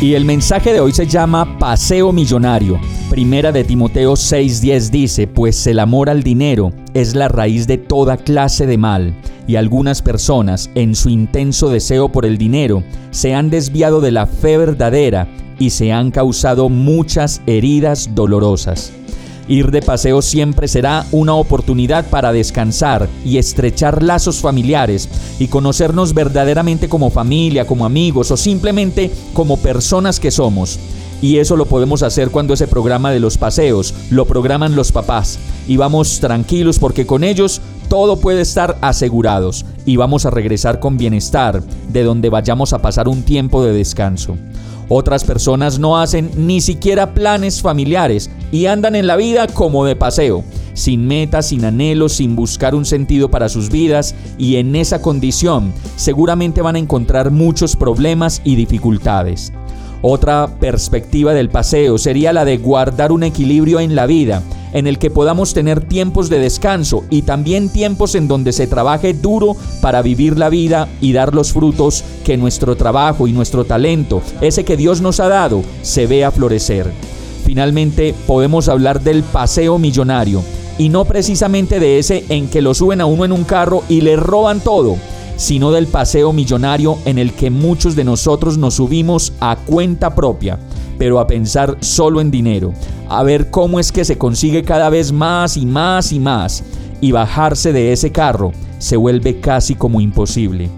Y el mensaje de hoy se llama Paseo Millonario. Primera de Timoteo 6:10 dice, pues el amor al dinero es la raíz de toda clase de mal, y algunas personas, en su intenso deseo por el dinero, se han desviado de la fe verdadera y se han causado muchas heridas dolorosas. Ir de paseo siempre será una oportunidad para descansar y estrechar lazos familiares y conocernos verdaderamente como familia, como amigos o simplemente como personas que somos. Y eso lo podemos hacer cuando ese programa de los paseos lo programan los papás. Y vamos tranquilos porque con ellos todo puede estar asegurados y vamos a regresar con bienestar de donde vayamos a pasar un tiempo de descanso. Otras personas no hacen ni siquiera planes familiares y andan en la vida como de paseo, sin metas, sin anhelos, sin buscar un sentido para sus vidas y en esa condición seguramente van a encontrar muchos problemas y dificultades. Otra perspectiva del paseo sería la de guardar un equilibrio en la vida en el que podamos tener tiempos de descanso y también tiempos en donde se trabaje duro para vivir la vida y dar los frutos que nuestro trabajo y nuestro talento, ese que Dios nos ha dado, se vea florecer. Finalmente, podemos hablar del paseo millonario y no precisamente de ese en que lo suben a uno en un carro y le roban todo, sino del paseo millonario en el que muchos de nosotros nos subimos a cuenta propia pero a pensar solo en dinero, a ver cómo es que se consigue cada vez más y más y más, y bajarse de ese carro se vuelve casi como imposible.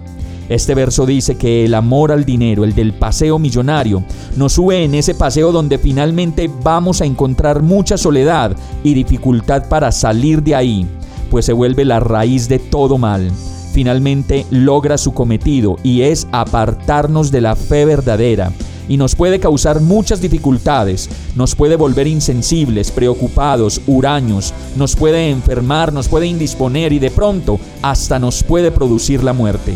Este verso dice que el amor al dinero, el del paseo millonario, nos sube en ese paseo donde finalmente vamos a encontrar mucha soledad y dificultad para salir de ahí, pues se vuelve la raíz de todo mal. Finalmente logra su cometido y es apartarnos de la fe verdadera, y nos puede causar muchas dificultades, nos puede volver insensibles, preocupados, huraños, nos puede enfermar, nos puede indisponer y de pronto hasta nos puede producir la muerte.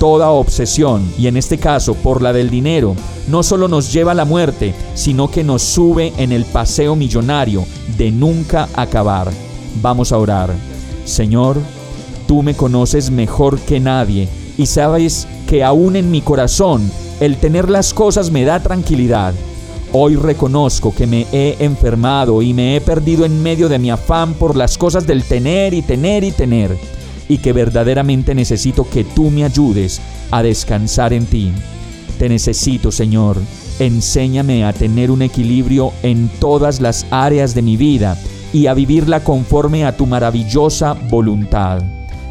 Toda obsesión, y en este caso por la del dinero, no solo nos lleva a la muerte, sino que nos sube en el paseo millonario de nunca acabar. Vamos a orar. Señor, tú me conoces mejor que nadie y sabes que aún en mi corazón el tener las cosas me da tranquilidad. Hoy reconozco que me he enfermado y me he perdido en medio de mi afán por las cosas del tener y tener y tener, y que verdaderamente necesito que tú me ayudes a descansar en ti. Te necesito, Señor. Enséñame a tener un equilibrio en todas las áreas de mi vida y a vivirla conforme a tu maravillosa voluntad.